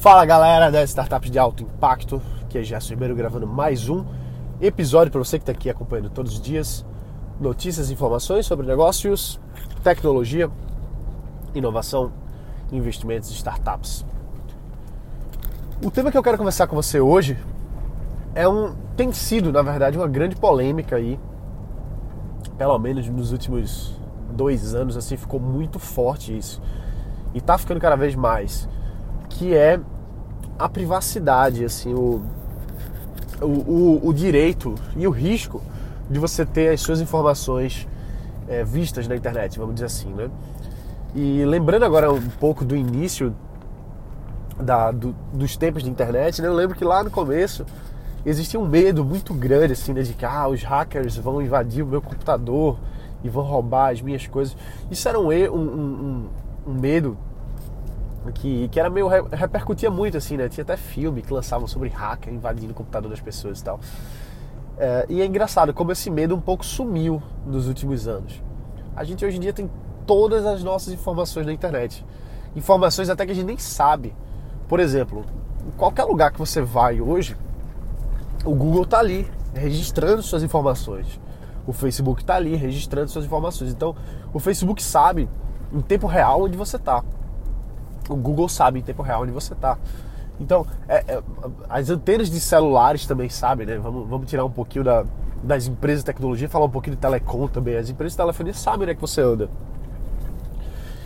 Fala galera das startups de alto impacto, que é Gerson Ribeiro gravando mais um episódio para você que está aqui acompanhando todos os dias. Notícias e informações sobre negócios, tecnologia, inovação, investimentos e startups. O tema que eu quero conversar com você hoje é um tem sido, na verdade, uma grande polêmica aí, pelo menos nos últimos dois anos, assim, ficou muito forte isso. E está ficando cada vez mais que é a privacidade, assim, o, o, o, o direito e o risco de você ter as suas informações é, vistas na internet, vamos dizer assim, né? E lembrando agora um pouco do início da, do, dos tempos de internet, né? Eu lembro que lá no começo existia um medo muito grande, assim, né? De que ah, os hackers vão invadir o meu computador e vão roubar as minhas coisas. Isso era um, um, um, um medo que, que era meio repercutia muito assim, né? Tinha até filme que lançavam sobre hacker invadindo o computador das pessoas e tal. É, e é engraçado como esse medo um pouco sumiu nos últimos anos. A gente hoje em dia tem todas as nossas informações na internet, informações até que a gente nem sabe. Por exemplo, em qualquer lugar que você vai hoje, o Google está ali registrando suas informações. O Facebook está ali registrando suas informações. Então, o Facebook sabe em tempo real onde você está o Google sabe em tempo real onde você está. Então, é, é, as antenas de celulares também sabem, né? Vamos, vamos tirar um pouquinho da, das empresas de tecnologia falar um pouquinho de telecom também. As empresas de telefonia sabem onde é que você anda.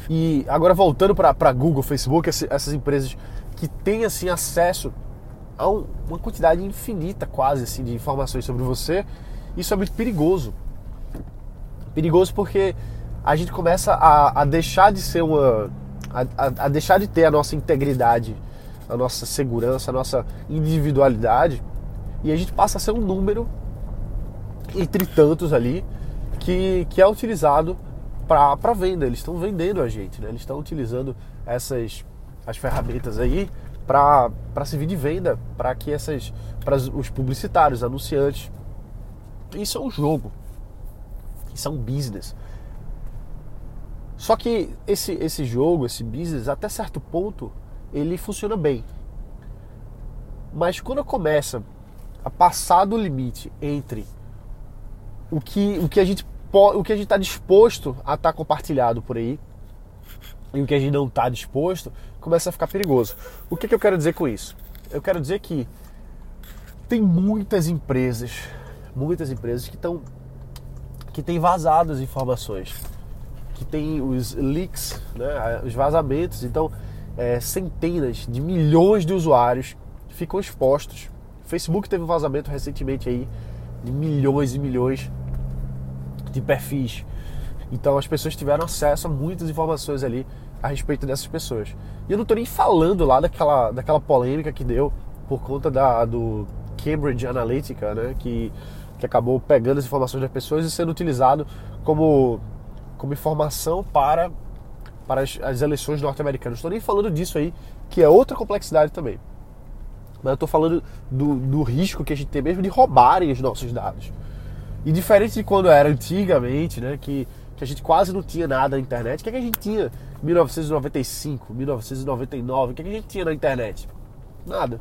E agora voltando para Google, Facebook, essas empresas que têm assim acesso a um, uma quantidade infinita quase assim de informações sobre você, isso é muito perigoso. Perigoso porque a gente começa a, a deixar de ser uma a, a, deixar de ter a nossa integridade, a nossa segurança, a nossa individualidade e a gente passa a ser um número entre tantos ali que, que é utilizado para venda. Eles estão vendendo a gente, né? eles estão utilizando essas as ferramentas aí para servir de venda para que essas para os publicitários, anunciantes. Isso é um jogo, isso é um business. Só que esse, esse jogo, esse business, até certo ponto, ele funciona bem. Mas quando começa a passar do limite entre o que, o que a gente o que a gente está disposto a estar tá compartilhado por aí e o que a gente não está disposto, começa a ficar perigoso. O que, que eu quero dizer com isso? Eu quero dizer que tem muitas empresas, muitas empresas que estão que têm vazado as informações que tem os leaks, né, os vazamentos. Então, é, centenas de milhões de usuários ficam expostos. O Facebook teve um vazamento recentemente aí de milhões e milhões de perfis. Então as pessoas tiveram acesso a muitas informações ali a respeito dessas pessoas. E eu não estou nem falando lá daquela, daquela polêmica que deu por conta da, do Cambridge Analytica, né, que, que acabou pegando as informações das pessoas e sendo utilizado como como informação para, para as, as eleições norte-americanas. Estou nem falando disso aí, que é outra complexidade também. Mas eu estou falando do, do risco que a gente tem mesmo de roubarem os nossos dados. E diferente de quando era antigamente, né, que, que a gente quase não tinha nada na internet, o que, é que a gente tinha em 1995, 1999? O que, é que a gente tinha na internet? Nada.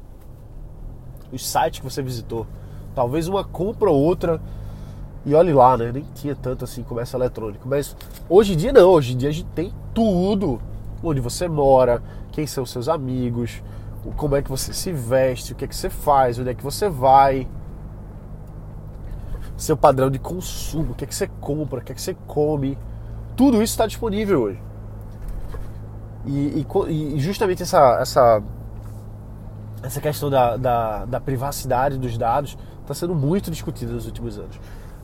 Os sites que você visitou. Talvez uma compra ou outra e olhe lá, né? Nem tinha tanto assim comércio eletrônico. Mas hoje em dia não, hoje em dia a gente tem tudo. Onde você mora, quem são seus amigos, como é que você se veste, o que é que você faz, onde é que você vai. Seu padrão de consumo, o que é que você compra, o que é que você come. Tudo isso está disponível hoje. E, e, e, justamente essa, essa, essa questão da, da, da privacidade dos dados está sendo muito discutida nos últimos anos.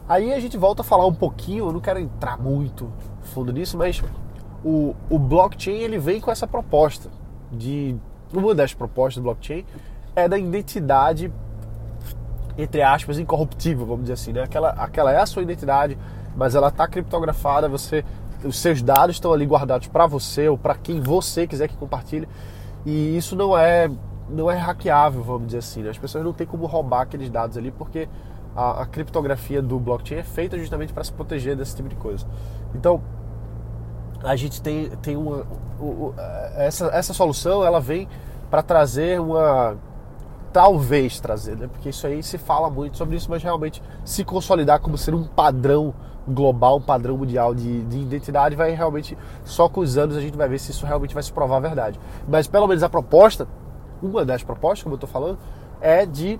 Aí a gente volta a falar um pouquinho, eu não quero entrar muito fundo nisso, mas o, o blockchain ele vem com essa proposta de uma das propostas do blockchain é da identidade entre aspas incorruptível, vamos dizer assim, né? Aquela, aquela é a sua identidade, mas ela está criptografada, você os seus dados estão ali guardados para você ou para quem você quiser que compartilhe. E isso não é não é hackeável, vamos dizer assim. Né? As pessoas não têm como roubar aqueles dados ali porque a, a criptografia do blockchain é feita justamente para se proteger desse tipo de coisa. Então, a gente tem, tem uma. essa, essa solução ela vem para trazer uma talvez trazer, né? Porque isso aí se fala muito sobre isso, mas realmente se consolidar como ser um padrão global, um padrão mundial de, de identidade, vai realmente só com os anos a gente vai ver se isso realmente vai se provar verdade. Mas pelo menos a proposta, uma das propostas, como eu estou falando, é de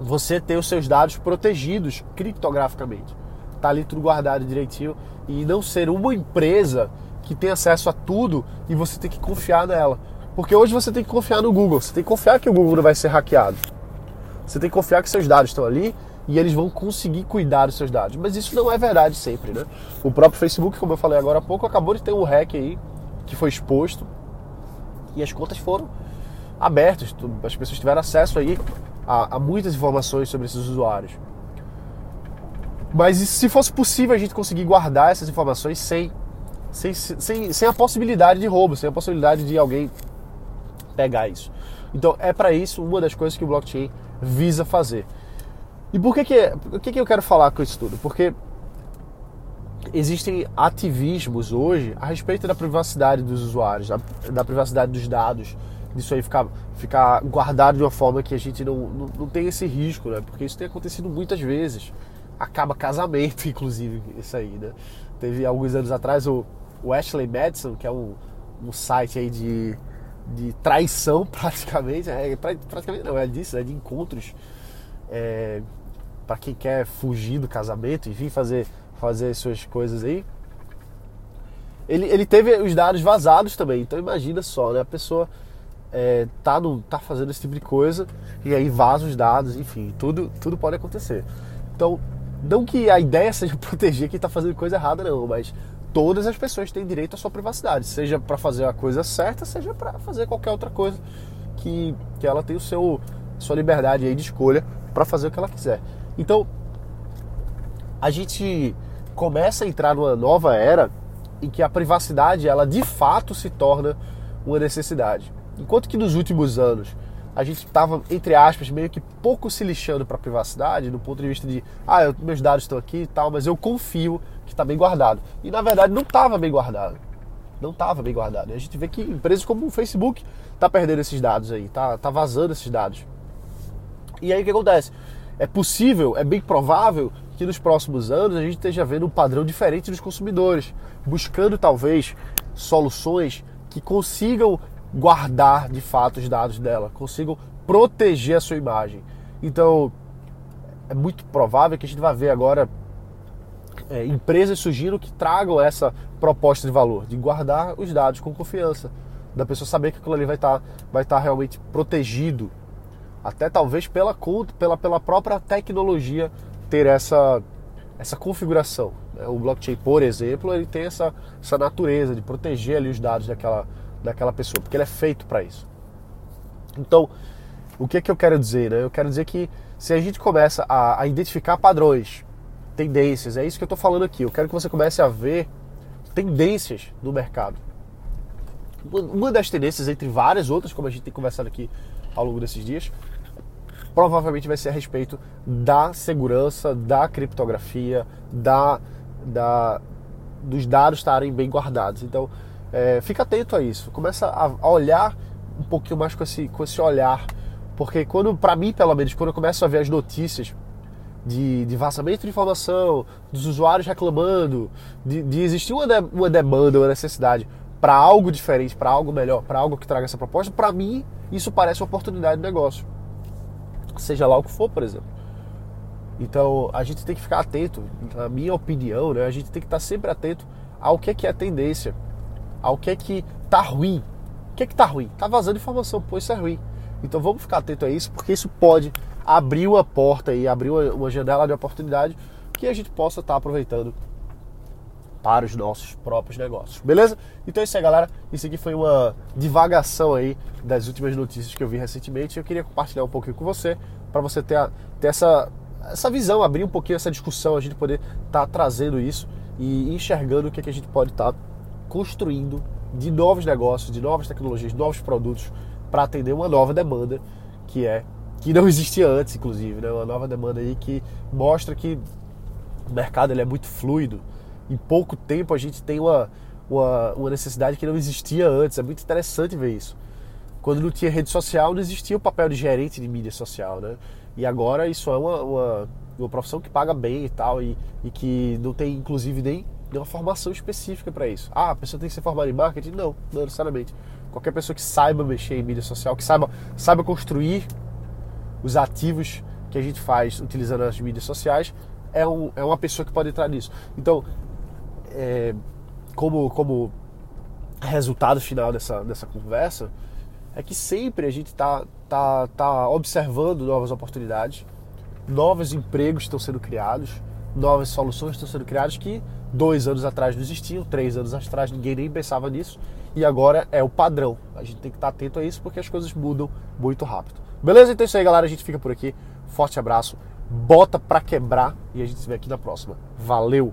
você ter os seus dados protegidos criptograficamente. Tá ali tudo guardado direitinho e não ser uma empresa que tem acesso a tudo e você tem que confiar nela. Porque hoje você tem que confiar no Google, você tem que confiar que o Google não vai ser hackeado. Você tem que confiar que seus dados estão ali e eles vão conseguir cuidar dos seus dados. Mas isso não é verdade sempre, né? O próprio Facebook, como eu falei agora há pouco, acabou de ter um hack aí que foi exposto e as contas foram abertas. As pessoas tiveram acesso aí a, a muitas informações sobre esses usuários. Mas se fosse possível a gente conseguir guardar essas informações sem, sem, sem, sem a possibilidade de roubo, sem a possibilidade de alguém pegar isso. Então é para isso uma das coisas que o blockchain visa fazer. E por que que, por que que eu quero falar com isso tudo? Porque existem ativismos hoje a respeito da privacidade dos usuários, da, da privacidade dos dados, disso aí ficar, ficar guardado de uma forma que a gente não, não, não tem esse risco, né? Porque isso tem acontecido muitas vezes. Acaba casamento, inclusive, isso aí, né? Teve alguns anos atrás o, Ashley Madison, que é um, um site aí de, de traição praticamente, é, praticamente não, é disso, é de encontros é, para quem quer fugir do casamento, enfim, fazer, fazer suas coisas aí. Ele, ele teve os dados vazados também, então imagina só, né? A pessoa é, tá, no, tá fazendo esse tipo de coisa e aí vaza os dados, enfim, tudo, tudo pode acontecer. Então, não que a ideia seja proteger quem está fazendo coisa errada, não, mas todas as pessoas têm direito à sua privacidade, seja para fazer a coisa certa, seja para fazer qualquer outra coisa que, que ela tem o seu sua liberdade aí de escolha para fazer o que ela quiser. Então, a gente começa a entrar numa nova era em que a privacidade ela de fato se torna uma necessidade. Enquanto que nos últimos anos a gente estava, entre aspas, meio que pouco se lixando para a privacidade, do ponto de vista de, ah, eu, meus dados estão aqui e tal, mas eu confio que está bem guardado. E na verdade não estava bem guardado. Não estava bem guardado. E a gente vê que empresas como o Facebook tá perdendo esses dados aí, tá, tá vazando esses dados. E aí o que acontece? É possível, é bem provável que nos próximos anos a gente esteja vendo um padrão diferente dos consumidores, buscando talvez soluções que consigam guardar de fato os dados dela, consigam proteger a sua imagem. Então, é muito provável que a gente vai ver agora é, empresas surgindo que tragam essa proposta de valor, de guardar os dados com confiança, da pessoa saber que aquilo ali vai estar tá, vai tá realmente protegido, até talvez pela, pela, pela própria tecnologia ter essa, essa configuração. Né? O blockchain, por exemplo, ele tem essa, essa natureza de proteger ali os dados daquela, daquela pessoa, porque ele é feito para isso. Então, o que, é que eu quero dizer? Né? Eu quero dizer que se a gente começa a, a identificar padrões, tendências, é isso que eu estou falando aqui. Eu quero que você comece a ver tendências no mercado. Uma das tendências, entre várias outras, como a gente tem conversado aqui ao longo desses dias, provavelmente vai ser a respeito da segurança, da criptografia, da, da dos dados estarem bem guardados. Então, é, fica atento a isso. Começa a, olhar um pouquinho mais com esse, com esse olhar. Porque quando, para mim, pelo menos, quando eu começo a ver as notícias de, de vazamento de informação, dos usuários reclamando, de, de existir uma, de, uma demanda, uma necessidade para algo diferente, para algo melhor, para algo que traga essa proposta, para mim isso parece uma oportunidade de negócio. Seja lá o que for, por exemplo. Então a gente tem que ficar atento, na minha opinião, né, a gente tem que estar sempre atento ao que é, que é a tendência ao que é que tá ruim. O que é que tá ruim? Tá vazando informação, pô, isso é ruim. Então vamos ficar atento a isso, porque isso pode abrir uma porta e abrir uma, janela de oportunidade que a gente possa estar tá aproveitando para os nossos próprios negócios. Beleza? Então é isso aí, galera. Isso aqui foi uma divagação aí das últimas notícias que eu vi recentemente. Eu queria compartilhar um pouquinho com você, para você ter, a, ter essa, essa visão, abrir um pouquinho essa discussão, a gente poder estar tá trazendo isso e enxergando o que, é que a gente pode estar tá construindo de novos negócios, de novas tecnologias, de novos produtos para atender uma nova demanda que é que não existia antes, inclusive, né? Uma nova demanda aí que mostra que o mercado ele é muito fluido. Em pouco tempo a gente tem uma, uma, uma necessidade que não existia antes. É muito interessante ver isso. Quando não tinha rede social, não existia o papel de gerente de mídia social, né? E agora isso é uma, uma, uma profissão que paga bem e tal, e, e que não tem, inclusive, nem uma formação específica para isso. Ah, a pessoa tem que ser formada em marketing? Não, não necessariamente. Qualquer pessoa que saiba mexer em mídia social, que saiba, saiba construir os ativos que a gente faz utilizando as mídias sociais, é, um, é uma pessoa que pode entrar nisso. Então, é, como, como resultado final dessa, dessa conversa, é que sempre a gente está tá, tá observando novas oportunidades, novos empregos estão sendo criados, novas soluções estão sendo criadas que dois anos atrás não existiam, três anos atrás ninguém nem pensava nisso e agora é o padrão. A gente tem que estar atento a isso porque as coisas mudam muito rápido. Beleza? Então é isso aí, galera. A gente fica por aqui. Forte abraço. Bota pra quebrar e a gente se vê aqui na próxima. Valeu!